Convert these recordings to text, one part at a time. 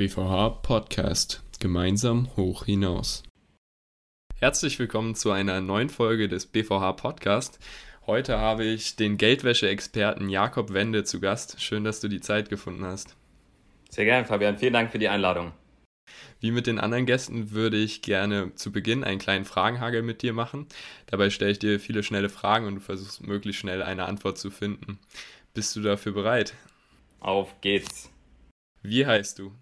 BVH Podcast Gemeinsam hoch hinaus. Herzlich willkommen zu einer neuen Folge des BVH Podcast. Heute habe ich den Geldwäsche-Experten Jakob Wende zu Gast. Schön, dass du die Zeit gefunden hast. Sehr gerne, Fabian. Vielen Dank für die Einladung. Wie mit den anderen Gästen würde ich gerne zu Beginn einen kleinen Fragenhagel mit dir machen. Dabei stelle ich dir viele schnelle Fragen und du versuchst möglichst schnell eine Antwort zu finden. Bist du dafür bereit? Auf geht's. Wie heißt du?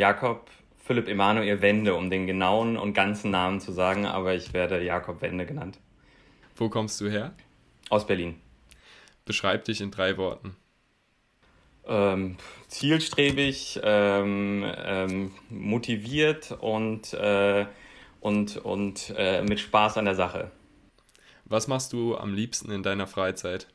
Jakob Philipp Emanuel Wende, um den genauen und ganzen Namen zu sagen, aber ich werde Jakob Wende genannt. Wo kommst du her? Aus Berlin. Beschreib dich in drei Worten. Ähm, zielstrebig, ähm, ähm, motiviert und, äh, und, und äh, mit Spaß an der Sache. Was machst du am liebsten in deiner Freizeit?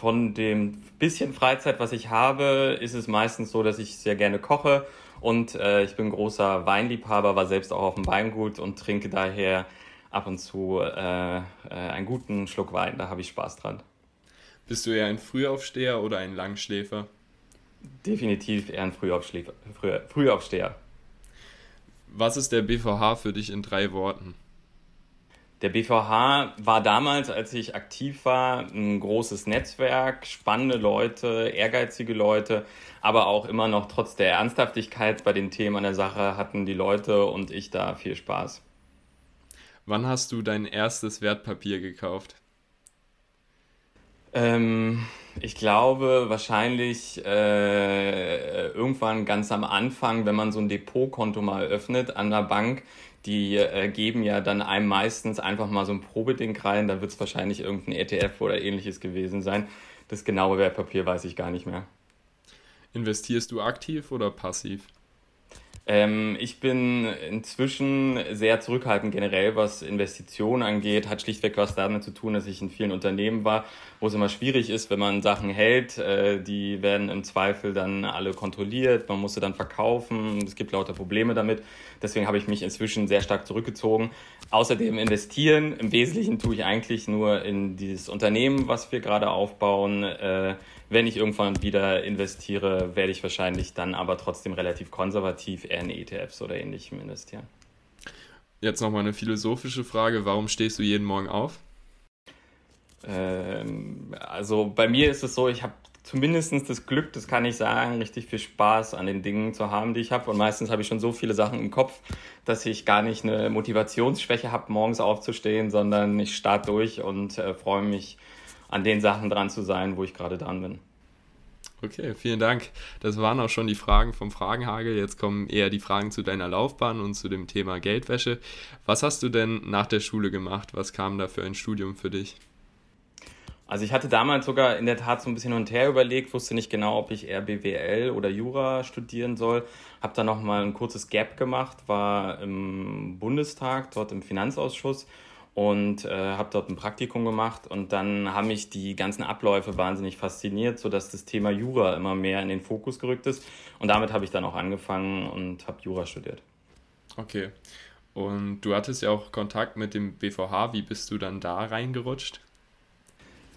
Von dem bisschen Freizeit, was ich habe, ist es meistens so, dass ich sehr gerne koche und äh, ich bin großer Weinliebhaber, war selbst auch auf dem Weingut und trinke daher ab und zu äh, äh, einen guten Schluck Wein. Da habe ich Spaß dran. Bist du eher ein Frühaufsteher oder ein Langschläfer? Definitiv eher ein Frühaufschläfer, Früh, Frühaufsteher. Was ist der BVH für dich in drei Worten? Der BVH war damals, als ich aktiv war, ein großes Netzwerk, spannende Leute, ehrgeizige Leute, aber auch immer noch trotz der Ernsthaftigkeit bei den Themen an der Sache hatten die Leute und ich da viel Spaß. Wann hast du dein erstes Wertpapier gekauft? Ähm, ich glaube wahrscheinlich äh, irgendwann ganz am Anfang, wenn man so ein Depotkonto mal öffnet an der Bank, die äh, geben ja dann einem meistens einfach mal so ein Probeding rein, da wird es wahrscheinlich irgendein ETF oder ähnliches gewesen sein. Das genaue Wertpapier weiß ich gar nicht mehr. Investierst du aktiv oder passiv? Ähm, ich bin inzwischen sehr zurückhaltend generell, was Investitionen angeht. Hat schlichtweg was damit zu tun, dass ich in vielen Unternehmen war, wo es immer schwierig ist, wenn man Sachen hält. Äh, die werden im Zweifel dann alle kontrolliert. Man muss sie dann verkaufen. Es gibt lauter Probleme damit. Deswegen habe ich mich inzwischen sehr stark zurückgezogen. Außerdem investieren. Im Wesentlichen tue ich eigentlich nur in dieses Unternehmen, was wir gerade aufbauen. Äh, wenn ich irgendwann wieder investiere, werde ich wahrscheinlich dann aber trotzdem relativ konservativ eher in ETFs oder ähnlichem investieren. Jetzt nochmal eine philosophische Frage. Warum stehst du jeden Morgen auf? Ähm, also bei mir ist es so, ich habe zumindest das Glück, das kann ich sagen, richtig viel Spaß an den Dingen zu haben, die ich habe. Und meistens habe ich schon so viele Sachen im Kopf, dass ich gar nicht eine Motivationsschwäche habe, morgens aufzustehen, sondern ich starte durch und äh, freue mich an den Sachen dran zu sein, wo ich gerade dran bin. Okay, vielen Dank. Das waren auch schon die Fragen vom Fragenhagel. Jetzt kommen eher die Fragen zu deiner Laufbahn und zu dem Thema Geldwäsche. Was hast du denn nach der Schule gemacht? Was kam da für ein Studium für dich? Also ich hatte damals sogar in der Tat so ein bisschen hin und her überlegt, wusste nicht genau, ob ich eher BWL oder Jura studieren soll. Habe dann noch mal ein kurzes Gap gemacht, war im Bundestag, dort im Finanzausschuss und äh, habe dort ein Praktikum gemacht und dann haben mich die ganzen Abläufe wahnsinnig fasziniert, sodass das Thema Jura immer mehr in den Fokus gerückt ist und damit habe ich dann auch angefangen und habe Jura studiert. Okay. Und du hattest ja auch Kontakt mit dem BVH. Wie bist du dann da reingerutscht?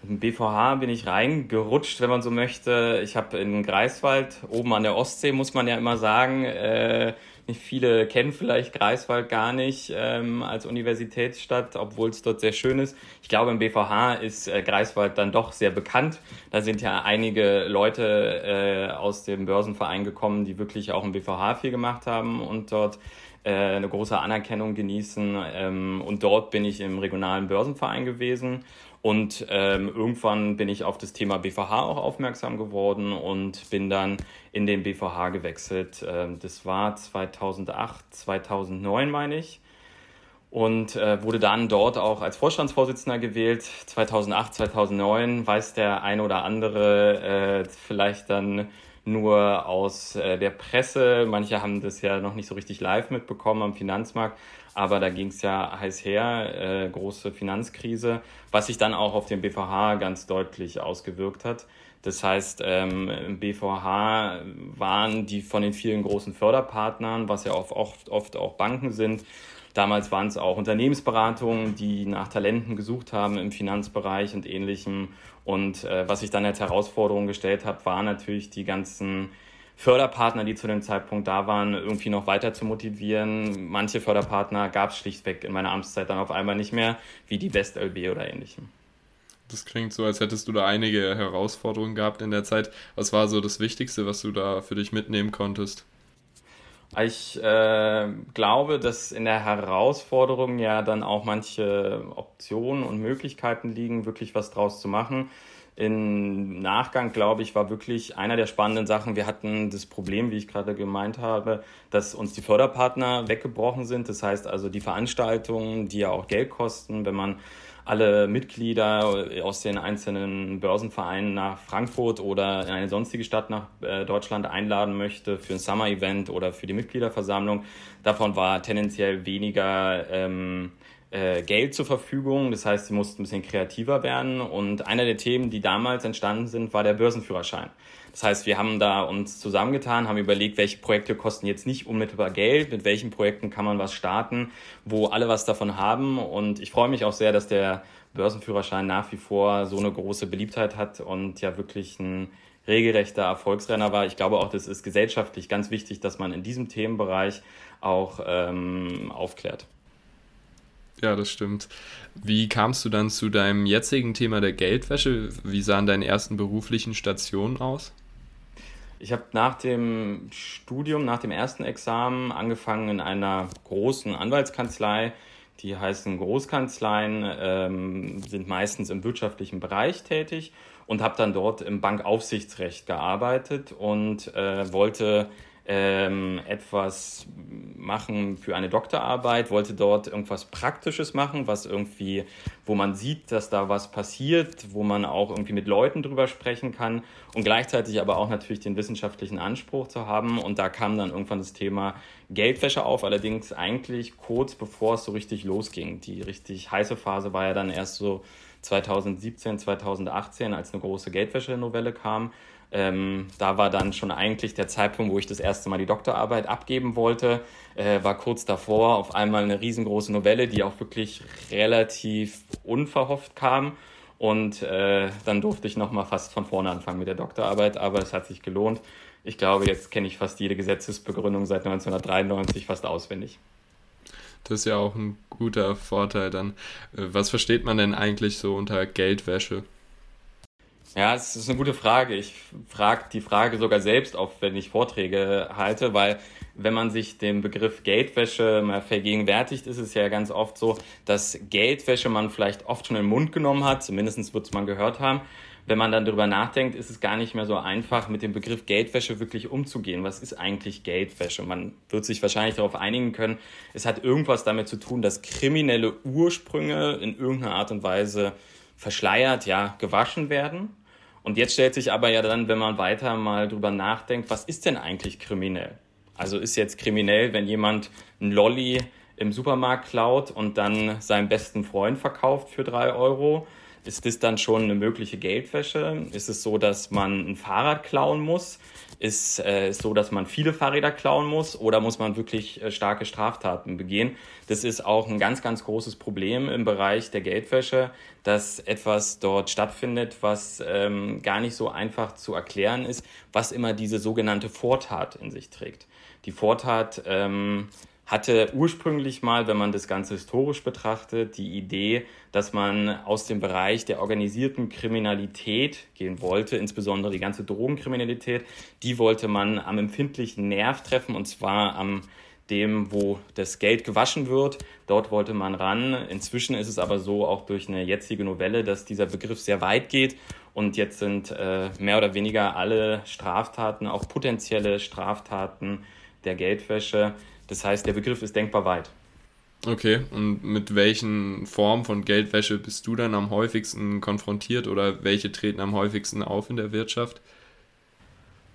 Im BVH bin ich reingerutscht, wenn man so möchte. Ich habe in Greifswald, oben an der Ostsee, muss man ja immer sagen, äh, nicht viele kennen vielleicht Greifswald gar nicht ähm, als Universitätsstadt, obwohl es dort sehr schön ist. Ich glaube, im BVH ist äh, Greifswald dann doch sehr bekannt. Da sind ja einige Leute äh, aus dem Börsenverein gekommen, die wirklich auch im BVH viel gemacht haben und dort eine große Anerkennung genießen. Ähm, und dort bin ich im regionalen Börsenverein gewesen und ähm, irgendwann bin ich auf das Thema BVH auch aufmerksam geworden und bin dann in den BVH gewechselt. Ähm, das war 2008, 2009 meine ich. Und äh, wurde dann dort auch als Vorstandsvorsitzender gewählt. 2008, 2009 weiß der eine oder andere äh, vielleicht dann nur aus äh, der Presse. Manche haben das ja noch nicht so richtig live mitbekommen am Finanzmarkt. Aber da ging es ja heiß her, äh, große Finanzkrise, was sich dann auch auf den BVH ganz deutlich ausgewirkt hat. Das heißt, ähm, im BVH waren die von den vielen großen Förderpartnern, was ja oft, oft auch Banken sind, Damals waren es auch Unternehmensberatungen, die nach Talenten gesucht haben im Finanzbereich und ähnlichem. Und äh, was ich dann als Herausforderung gestellt habe, war natürlich die ganzen Förderpartner, die zu dem Zeitpunkt da waren, irgendwie noch weiter zu motivieren. Manche Förderpartner gab es schlichtweg in meiner Amtszeit dann auf einmal nicht mehr, wie die WestLB oder ähnlichem. Das klingt so, als hättest du da einige Herausforderungen gehabt in der Zeit. Was war so das Wichtigste, was du da für dich mitnehmen konntest? Ich äh, glaube, dass in der Herausforderung ja dann auch manche Optionen und Möglichkeiten liegen, wirklich was draus zu machen. Im Nachgang, glaube ich, war wirklich einer der spannenden Sachen. Wir hatten das Problem, wie ich gerade gemeint habe, dass uns die Förderpartner weggebrochen sind. Das heißt also die Veranstaltungen, die ja auch Geld kosten, wenn man alle Mitglieder aus den einzelnen Börsenvereinen nach Frankfurt oder in eine sonstige Stadt nach äh, Deutschland einladen möchte für ein Summer-Event oder für die Mitgliederversammlung. Davon war tendenziell weniger ähm, äh, Geld zur Verfügung. Das heißt, sie mussten ein bisschen kreativer werden. Und einer der Themen, die damals entstanden sind, war der Börsenführerschein. Das heißt, wir haben da uns zusammengetan, haben überlegt, welche Projekte kosten jetzt nicht unmittelbar Geld, mit welchen Projekten kann man was starten, wo alle was davon haben. Und ich freue mich auch sehr, dass der Börsenführerschein nach wie vor so eine große Beliebtheit hat und ja wirklich ein regelrechter Erfolgsrenner war. Ich glaube auch, das ist gesellschaftlich ganz wichtig, dass man in diesem Themenbereich auch ähm, aufklärt. Ja, das stimmt. Wie kamst du dann zu deinem jetzigen Thema der Geldwäsche? Wie sahen deine ersten beruflichen Stationen aus? Ich habe nach dem Studium, nach dem ersten Examen angefangen in einer großen Anwaltskanzlei. Die heißen Großkanzleien, ähm, sind meistens im wirtschaftlichen Bereich tätig und habe dann dort im Bankaufsichtsrecht gearbeitet und äh, wollte ähm, etwas machen für eine Doktorarbeit, wollte dort irgendwas Praktisches machen, was irgendwie, wo man sieht, dass da was passiert, wo man auch irgendwie mit Leuten drüber sprechen kann und gleichzeitig aber auch natürlich den wissenschaftlichen Anspruch zu haben. Und da kam dann irgendwann das Thema Geldwäsche auf, allerdings eigentlich kurz bevor es so richtig losging. Die richtig heiße Phase war ja dann erst so 2017, 2018, als eine große Geldwäsche-Novelle kam. Ähm, da war dann schon eigentlich der Zeitpunkt, wo ich das erste Mal die Doktorarbeit abgeben wollte. Äh, war kurz davor auf einmal eine riesengroße Novelle, die auch wirklich relativ unverhofft kam. Und äh, dann durfte ich nochmal fast von vorne anfangen mit der Doktorarbeit, aber es hat sich gelohnt. Ich glaube, jetzt kenne ich fast jede Gesetzesbegründung seit 1993 fast auswendig. Das ist ja auch ein guter Vorteil dann. Äh, was versteht man denn eigentlich so unter Geldwäsche? Ja, es ist eine gute Frage. Ich frage die Frage sogar selbst auf, wenn ich Vorträge halte, weil wenn man sich den Begriff Geldwäsche mal vergegenwärtigt, ist es ja ganz oft so, dass Geldwäsche man vielleicht oft schon in den Mund genommen hat, zumindest wird es man gehört haben. Wenn man dann darüber nachdenkt, ist es gar nicht mehr so einfach, mit dem Begriff Geldwäsche wirklich umzugehen. Was ist eigentlich Geldwäsche? Man wird sich wahrscheinlich darauf einigen können, es hat irgendwas damit zu tun, dass kriminelle Ursprünge in irgendeiner Art und Weise verschleiert, ja, gewaschen werden und jetzt stellt sich aber ja dann, wenn man weiter mal drüber nachdenkt, was ist denn eigentlich kriminell? Also ist jetzt kriminell, wenn jemand ein Lolly im Supermarkt klaut und dann seinem besten Freund verkauft für drei Euro? Ist das dann schon eine mögliche Geldwäsche? Ist es so, dass man ein Fahrrad klauen muss? Ist äh, so, dass man viele Fahrräder klauen muss? Oder muss man wirklich äh, starke Straftaten begehen? Das ist auch ein ganz, ganz großes Problem im Bereich der Geldwäsche, dass etwas dort stattfindet, was ähm, gar nicht so einfach zu erklären ist, was immer diese sogenannte Vortat in sich trägt. Die Vortat ähm, hatte ursprünglich mal, wenn man das Ganze historisch betrachtet, die Idee, dass man aus dem Bereich der organisierten Kriminalität gehen wollte, insbesondere die ganze Drogenkriminalität, die wollte man am empfindlichen Nerv treffen und zwar am dem, wo das Geld gewaschen wird. Dort wollte man ran. Inzwischen ist es aber so, auch durch eine jetzige Novelle, dass dieser Begriff sehr weit geht und jetzt sind äh, mehr oder weniger alle Straftaten, auch potenzielle Straftaten der Geldwäsche, das heißt, der Begriff ist denkbar weit. Okay, und mit welchen Formen von Geldwäsche bist du dann am häufigsten konfrontiert oder welche treten am häufigsten auf in der Wirtschaft?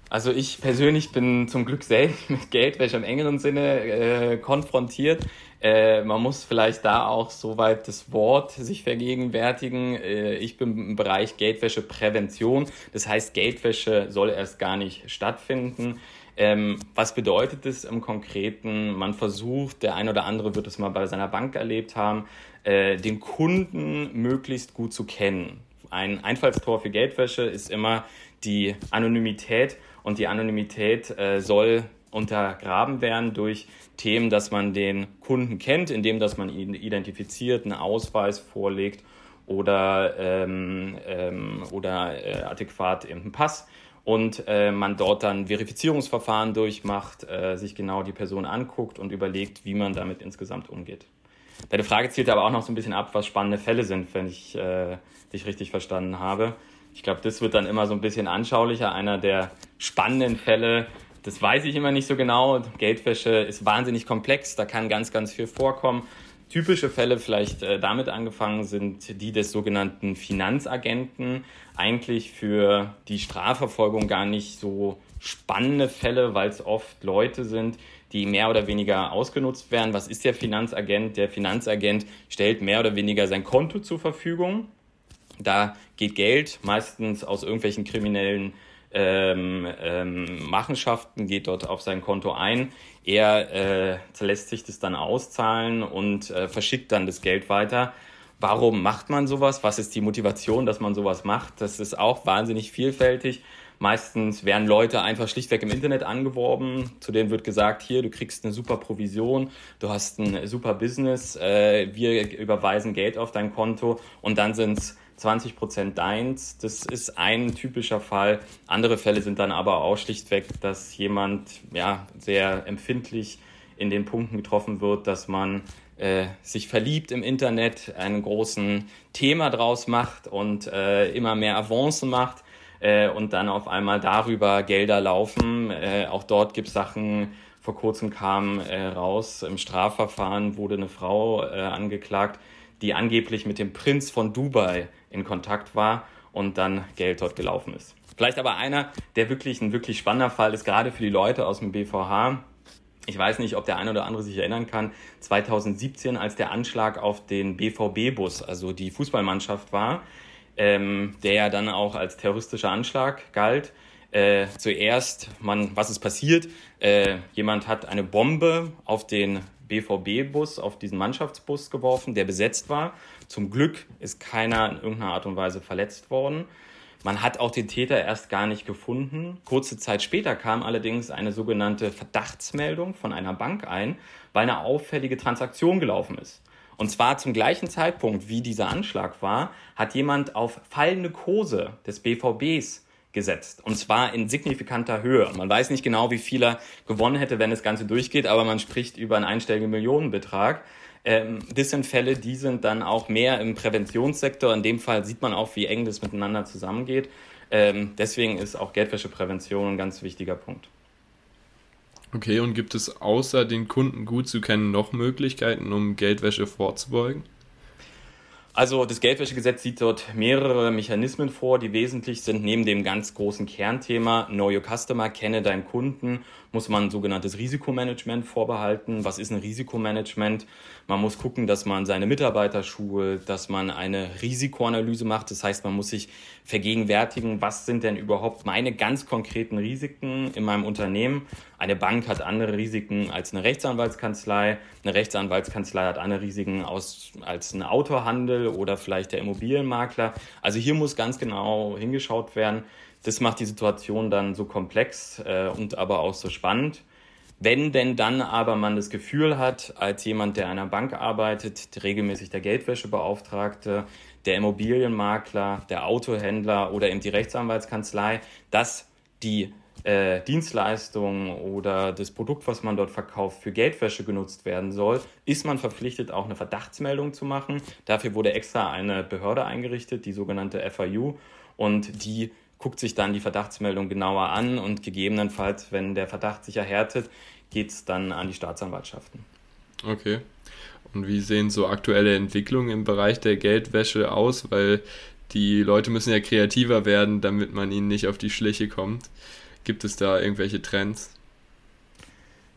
Also ich persönlich bin zum Glück selbst mit Geldwäsche im engeren Sinne äh, konfrontiert. Äh, man muss vielleicht da auch soweit das Wort sich vergegenwärtigen. Äh, ich bin im Bereich Geldwäscheprävention. Das heißt, Geldwäsche soll erst gar nicht stattfinden. Ähm, was bedeutet das im Konkreten? Man versucht, der ein oder andere wird es mal bei seiner Bank erlebt haben, äh, den Kunden möglichst gut zu kennen. Ein Einfallstor für Geldwäsche ist immer die Anonymität und die Anonymität äh, soll untergraben werden durch Themen, dass man den Kunden kennt, indem dass man ihn identifiziert, einen Ausweis vorlegt oder, ähm, ähm, oder äh, adäquat einen Pass und äh, man dort dann Verifizierungsverfahren durchmacht, äh, sich genau die Person anguckt und überlegt, wie man damit insgesamt umgeht. Deine Frage zielt aber auch noch so ein bisschen ab, was spannende Fälle sind, wenn ich äh, dich richtig verstanden habe. Ich glaube, das wird dann immer so ein bisschen anschaulicher. Einer der spannenden Fälle, das weiß ich immer nicht so genau. Geldwäsche ist wahnsinnig komplex, da kann ganz, ganz viel vorkommen. Typische Fälle, vielleicht äh, damit angefangen, sind die des sogenannten Finanzagenten. Eigentlich für die Strafverfolgung gar nicht so spannende Fälle, weil es oft Leute sind, die mehr oder weniger ausgenutzt werden. Was ist der Finanzagent? Der Finanzagent stellt mehr oder weniger sein Konto zur Verfügung. Da geht Geld meistens aus irgendwelchen kriminellen ähm, ähm, Machenschaften, geht dort auf sein Konto ein. Er äh, lässt sich das dann auszahlen und äh, verschickt dann das Geld weiter. Warum macht man sowas? Was ist die Motivation, dass man sowas macht? Das ist auch wahnsinnig vielfältig. Meistens werden Leute einfach schlichtweg im Internet angeworben. Zu denen wird gesagt, hier, du kriegst eine super Provision, du hast ein super Business, äh, wir überweisen Geld auf dein Konto und dann sind es 20 Prozent deins. Das ist ein typischer Fall. Andere Fälle sind dann aber auch schlichtweg, dass jemand ja, sehr empfindlich in den Punkten getroffen wird, dass man äh, sich verliebt im Internet, einen großen Thema draus macht und äh, immer mehr Avancen macht äh, und dann auf einmal darüber Gelder laufen. Äh, auch dort gibt es Sachen, vor kurzem kam äh, raus, im Strafverfahren wurde eine Frau äh, angeklagt, die angeblich mit dem Prinz von Dubai in Kontakt war und dann Geld dort gelaufen ist. Vielleicht aber einer, der wirklich ein wirklich spannender Fall ist, gerade für die Leute aus dem BVH. Ich weiß nicht, ob der eine oder andere sich erinnern kann. 2017, als der Anschlag auf den BVB-Bus, also die Fußballmannschaft war, ähm, der ja dann auch als terroristischer Anschlag galt. Äh, zuerst, man, was ist passiert? Äh, jemand hat eine Bombe auf den BVB-Bus, auf diesen Mannschaftsbus geworfen, der besetzt war. Zum Glück ist keiner in irgendeiner Art und Weise verletzt worden. Man hat auch den Täter erst gar nicht gefunden. Kurze Zeit später kam allerdings eine sogenannte Verdachtsmeldung von einer Bank ein, weil eine auffällige Transaktion gelaufen ist. Und zwar zum gleichen Zeitpunkt, wie dieser Anschlag war, hat jemand auf fallende Kurse des BVBs gesetzt. Und zwar in signifikanter Höhe. Man weiß nicht genau, wie viel er gewonnen hätte, wenn das Ganze durchgeht, aber man spricht über einen einstelligen Millionenbetrag. Ähm, das sind Fälle, die sind dann auch mehr im Präventionssektor. In dem Fall sieht man auch, wie eng das miteinander zusammengeht. Ähm, deswegen ist auch Geldwäscheprävention ein ganz wichtiger Punkt. Okay, und gibt es außer den Kunden gut zu kennen noch Möglichkeiten, um Geldwäsche vorzubeugen? Also das Geldwäschegesetz sieht dort mehrere Mechanismen vor, die wesentlich sind. Neben dem ganz großen Kernthema Know Your Customer, kenne deinen Kunden, muss man ein sogenanntes Risikomanagement vorbehalten. Was ist ein Risikomanagement? Man muss gucken, dass man seine Mitarbeiter schult, dass man eine Risikoanalyse macht. Das heißt, man muss sich vergegenwärtigen, was sind denn überhaupt meine ganz konkreten Risiken in meinem Unternehmen. Eine Bank hat andere Risiken als eine Rechtsanwaltskanzlei. Eine Rechtsanwaltskanzlei hat andere Risiken aus, als ein Autohandel oder vielleicht der Immobilienmakler. Also hier muss ganz genau hingeschaut werden. Das macht die Situation dann so komplex äh, und aber auch so spannend. Wenn denn dann aber man das Gefühl hat, als jemand, der einer Bank arbeitet, regelmäßig der Geldwäschebeauftragte, der Immobilienmakler, der Autohändler oder eben die Rechtsanwaltskanzlei, dass die äh, Dienstleistung oder das Produkt, was man dort verkauft, für Geldwäsche genutzt werden soll, ist man verpflichtet, auch eine Verdachtsmeldung zu machen. Dafür wurde extra eine Behörde eingerichtet, die sogenannte FIU, und die guckt sich dann die Verdachtsmeldung genauer an und gegebenenfalls, wenn der Verdacht sich erhärtet, geht es dann an die Staatsanwaltschaften. Okay. Und wie sehen so aktuelle Entwicklungen im Bereich der Geldwäsche aus? Weil die Leute müssen ja kreativer werden, damit man ihnen nicht auf die Schliche kommt. Gibt es da irgendwelche Trends?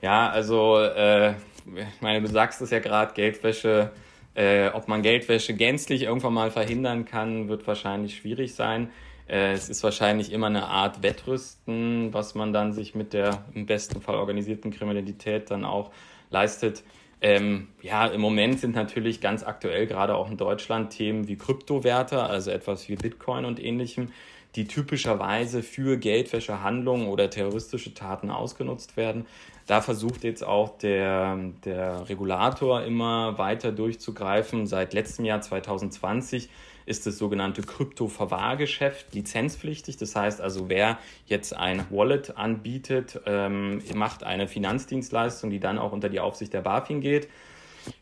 Ja, also äh, ich meine, du sagst es ja gerade, Geldwäsche, äh, ob man Geldwäsche gänzlich irgendwann mal verhindern kann, wird wahrscheinlich schwierig sein. Äh, es ist wahrscheinlich immer eine Art Wettrüsten, was man dann sich mit der im besten Fall organisierten Kriminalität dann auch leistet. Ähm, ja, im Moment sind natürlich ganz aktuell gerade auch in Deutschland Themen wie Kryptowerte, also etwas wie Bitcoin und ähnlichem, die typischerweise für Geldwäschehandlungen oder terroristische Taten ausgenutzt werden. Da versucht jetzt auch der, der Regulator immer weiter durchzugreifen. Seit letztem Jahr 2020 ist das sogenannte Krypto-Verwahrgeschäft lizenzpflichtig. Das heißt also, wer jetzt ein Wallet anbietet, ähm, macht eine Finanzdienstleistung, die dann auch unter die Aufsicht der BaFin geht.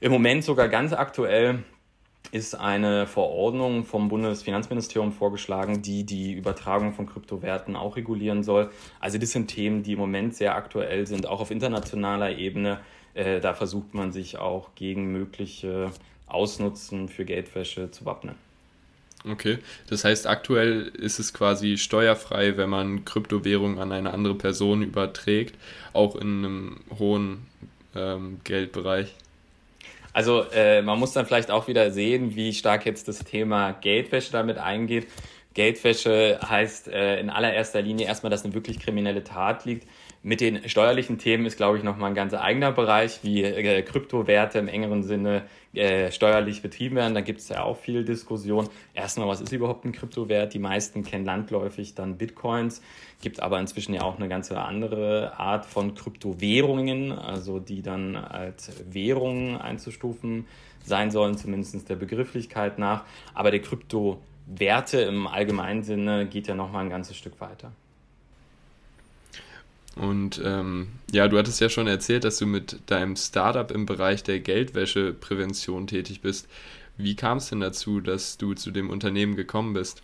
Im Moment sogar ganz aktuell ist eine Verordnung vom Bundesfinanzministerium vorgeschlagen, die die Übertragung von Kryptowerten auch regulieren soll. Also das sind Themen, die im Moment sehr aktuell sind, auch auf internationaler Ebene. Äh, da versucht man sich auch gegen mögliche Ausnutzen für Geldwäsche zu wappnen. Okay, das heißt, aktuell ist es quasi steuerfrei, wenn man Kryptowährung an eine andere Person überträgt, auch in einem hohen ähm, Geldbereich. Also äh, man muss dann vielleicht auch wieder sehen, wie stark jetzt das Thema Geldwäsche damit eingeht. Geldwäsche heißt äh, in allererster Linie erstmal, dass eine wirklich kriminelle Tat liegt. Mit den steuerlichen Themen ist, glaube ich, nochmal ein ganz eigener Bereich, wie äh, Kryptowerte im engeren Sinne äh, steuerlich betrieben werden. Da gibt es ja auch viel Diskussion. Erstmal, was ist überhaupt ein Kryptowert? Die meisten kennen landläufig dann Bitcoins, gibt aber inzwischen ja auch eine ganze andere Art von Kryptowährungen, also die dann als Währungen einzustufen sein sollen, zumindest der Begrifflichkeit nach. Aber der Kryptowerte im allgemeinen Sinne geht ja nochmal ein ganzes Stück weiter. Und ähm, ja, du hattest ja schon erzählt, dass du mit deinem Startup im Bereich der Geldwäscheprävention tätig bist. Wie kam es denn dazu, dass du zu dem Unternehmen gekommen bist?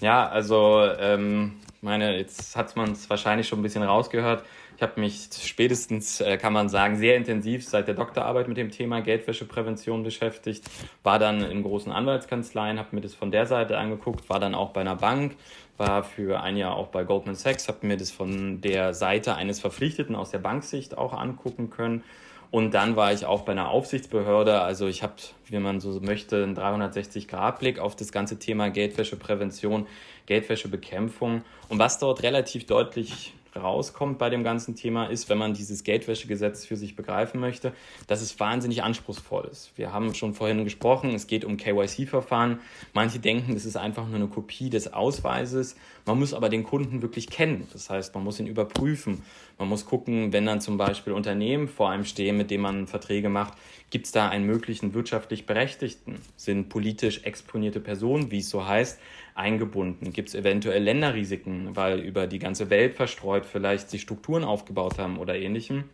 Ja, also ähm, meine, jetzt hat man es wahrscheinlich schon ein bisschen rausgehört. Ich habe mich spätestens, äh, kann man sagen, sehr intensiv seit der Doktorarbeit mit dem Thema Geldwäscheprävention beschäftigt. War dann in großen Anwaltskanzleien, habe mir das von der Seite angeguckt, war dann auch bei einer Bank, war für ein Jahr auch bei Goldman Sachs, habe mir das von der Seite eines Verpflichteten aus der Banksicht auch angucken können. Und dann war ich auch bei einer Aufsichtsbehörde. Also ich habe, wie man so möchte, einen 360-Grad-Blick auf das ganze Thema Geldwäscheprävention, Geldwäschebekämpfung. Und was dort relativ deutlich rauskommt bei dem ganzen Thema ist, wenn man dieses Geldwäschegesetz für sich begreifen möchte, dass es wahnsinnig anspruchsvoll ist. Wir haben schon vorhin gesprochen, es geht um KYC-Verfahren. Manche denken, es ist einfach nur eine Kopie des Ausweises. Man muss aber den Kunden wirklich kennen. Das heißt, man muss ihn überprüfen. Man muss gucken, wenn dann zum Beispiel Unternehmen vor einem stehen, mit denen man Verträge macht, gibt es da einen möglichen wirtschaftlich Berechtigten? Sind politisch exponierte Personen, wie es so heißt, eingebunden? Gibt es eventuell Länderrisiken, weil über die ganze Welt verstreut vielleicht sich Strukturen aufgebaut haben oder ähnlichem?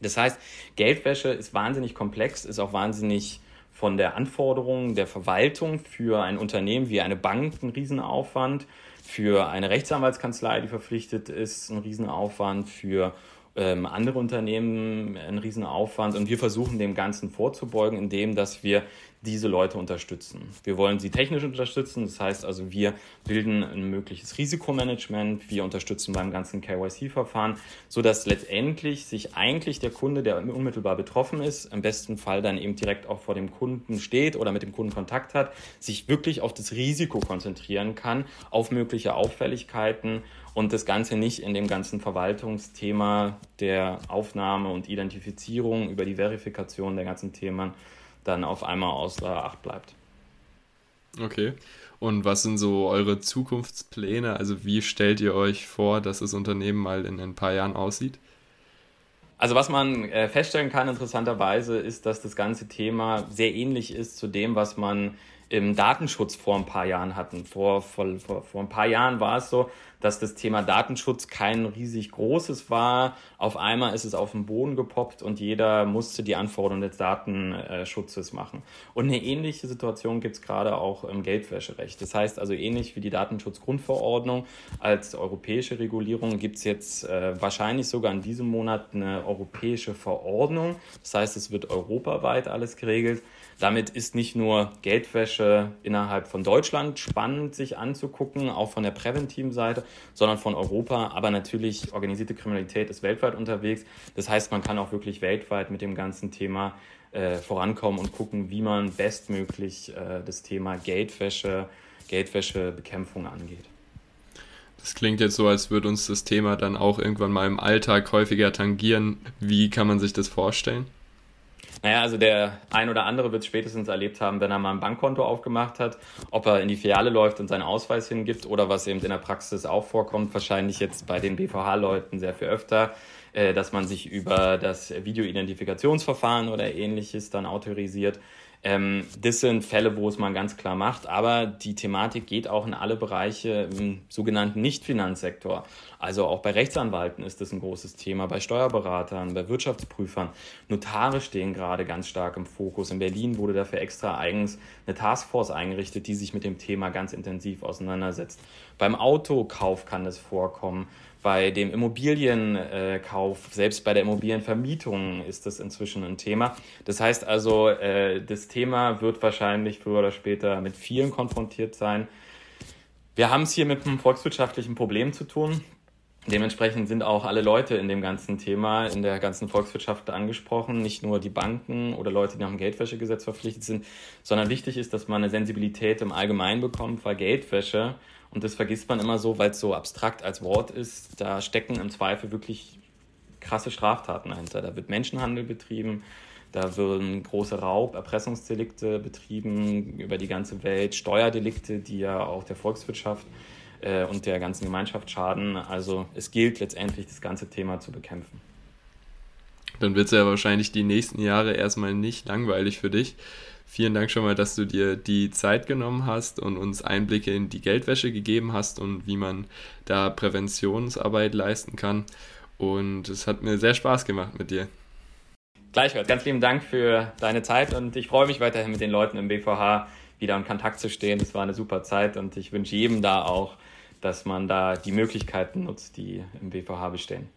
Das heißt, Geldwäsche ist wahnsinnig komplex, ist auch wahnsinnig von der Anforderung der Verwaltung für ein Unternehmen wie eine Bank ein Riesenaufwand, für eine Rechtsanwaltskanzlei, die verpflichtet ist, ein Riesenaufwand, für ähm, andere Unternehmen ein Riesenaufwand und wir versuchen dem Ganzen vorzubeugen, indem dass wir diese Leute unterstützen. Wir wollen sie technisch unterstützen, das heißt also, wir bilden ein mögliches Risikomanagement, wir unterstützen beim ganzen KYC-Verfahren, sodass letztendlich sich eigentlich der Kunde, der unmittelbar betroffen ist, im besten Fall dann eben direkt auch vor dem Kunden steht oder mit dem Kunden Kontakt hat, sich wirklich auf das Risiko konzentrieren kann, auf mögliche Auffälligkeiten und das Ganze nicht in dem ganzen Verwaltungsthema der Aufnahme und Identifizierung über die Verifikation der ganzen Themen dann auf einmal außer Acht bleibt. Okay. Und was sind so eure Zukunftspläne? Also wie stellt ihr euch vor, dass das Unternehmen mal in ein paar Jahren aussieht? Also was man äh, feststellen kann interessanterweise ist, dass das ganze Thema sehr ähnlich ist zu dem, was man im Datenschutz vor ein paar Jahren hatten. Vor, vor, vor, vor ein paar Jahren war es so, dass das Thema Datenschutz kein riesig großes war. Auf einmal ist es auf den Boden gepoppt und jeder musste die Anforderungen des Datenschutzes machen. Und eine ähnliche Situation gibt es gerade auch im Geldwäscherecht. Das heißt also ähnlich wie die Datenschutzgrundverordnung als europäische Regulierung gibt es jetzt äh, wahrscheinlich sogar in diesem Monat eine europäische Verordnung. Das heißt, es wird europaweit alles geregelt. Damit ist nicht nur Geldwäsche innerhalb von Deutschland spannend sich anzugucken, auch von der präventiven Seite, sondern von Europa. Aber natürlich, organisierte Kriminalität ist weltweit unterwegs. Das heißt, man kann auch wirklich weltweit mit dem ganzen Thema äh, vorankommen und gucken, wie man bestmöglich äh, das Thema Geldwäsche, Geldwäschebekämpfung angeht. Das klingt jetzt so, als würde uns das Thema dann auch irgendwann mal im Alltag häufiger tangieren. Wie kann man sich das vorstellen? Naja, also der ein oder andere wird es spätestens erlebt haben, wenn er mal ein Bankkonto aufgemacht hat, ob er in die Filiale läuft und seinen Ausweis hingibt oder was eben in der Praxis auch vorkommt, wahrscheinlich jetzt bei den BVH-Leuten sehr viel öfter, äh, dass man sich über das Videoidentifikationsverfahren oder ähnliches dann autorisiert. Ähm, das sind Fälle, wo es man ganz klar macht, aber die Thematik geht auch in alle Bereiche im sogenannten Nicht-Finanzsektor. Also auch bei Rechtsanwalten ist das ein großes Thema, bei Steuerberatern, bei Wirtschaftsprüfern. Notare stehen gerade ganz stark im Fokus. In Berlin wurde dafür extra eigens eine Taskforce eingerichtet, die sich mit dem Thema ganz intensiv auseinandersetzt. Beim Autokauf kann es vorkommen bei dem Immobilienkauf, selbst bei der Immobilienvermietung ist das inzwischen ein Thema. Das heißt also, äh, das Thema wird wahrscheinlich früher oder später mit vielen konfrontiert sein. Wir haben es hier mit einem volkswirtschaftlichen Problem zu tun. Dementsprechend sind auch alle Leute in dem ganzen Thema, in der ganzen Volkswirtschaft angesprochen, nicht nur die Banken oder Leute, die nach dem Geldwäschegesetz verpflichtet sind, sondern wichtig ist, dass man eine Sensibilität im Allgemeinen bekommt, weil Geldwäsche und das vergisst man immer so, weil es so abstrakt als Wort ist. Da stecken im Zweifel wirklich krasse Straftaten dahinter. Da wird Menschenhandel betrieben, da werden große Raub-, Erpressungsdelikte betrieben über die ganze Welt, Steuerdelikte, die ja auch der Volkswirtschaft äh, und der ganzen Gemeinschaft schaden. Also es gilt letztendlich, das ganze Thema zu bekämpfen. Dann wird es ja wahrscheinlich die nächsten Jahre erstmal nicht langweilig für dich. Vielen Dank schon mal, dass du dir die Zeit genommen hast und uns Einblicke in die Geldwäsche gegeben hast und wie man da Präventionsarbeit leisten kann. Und es hat mir sehr Spaß gemacht mit dir. Gleichfalls. Ganz lieben Dank für deine Zeit und ich freue mich weiterhin mit den Leuten im BVH wieder in Kontakt zu stehen. Es war eine super Zeit und ich wünsche jedem da auch, dass man da die Möglichkeiten nutzt, die im BVH bestehen.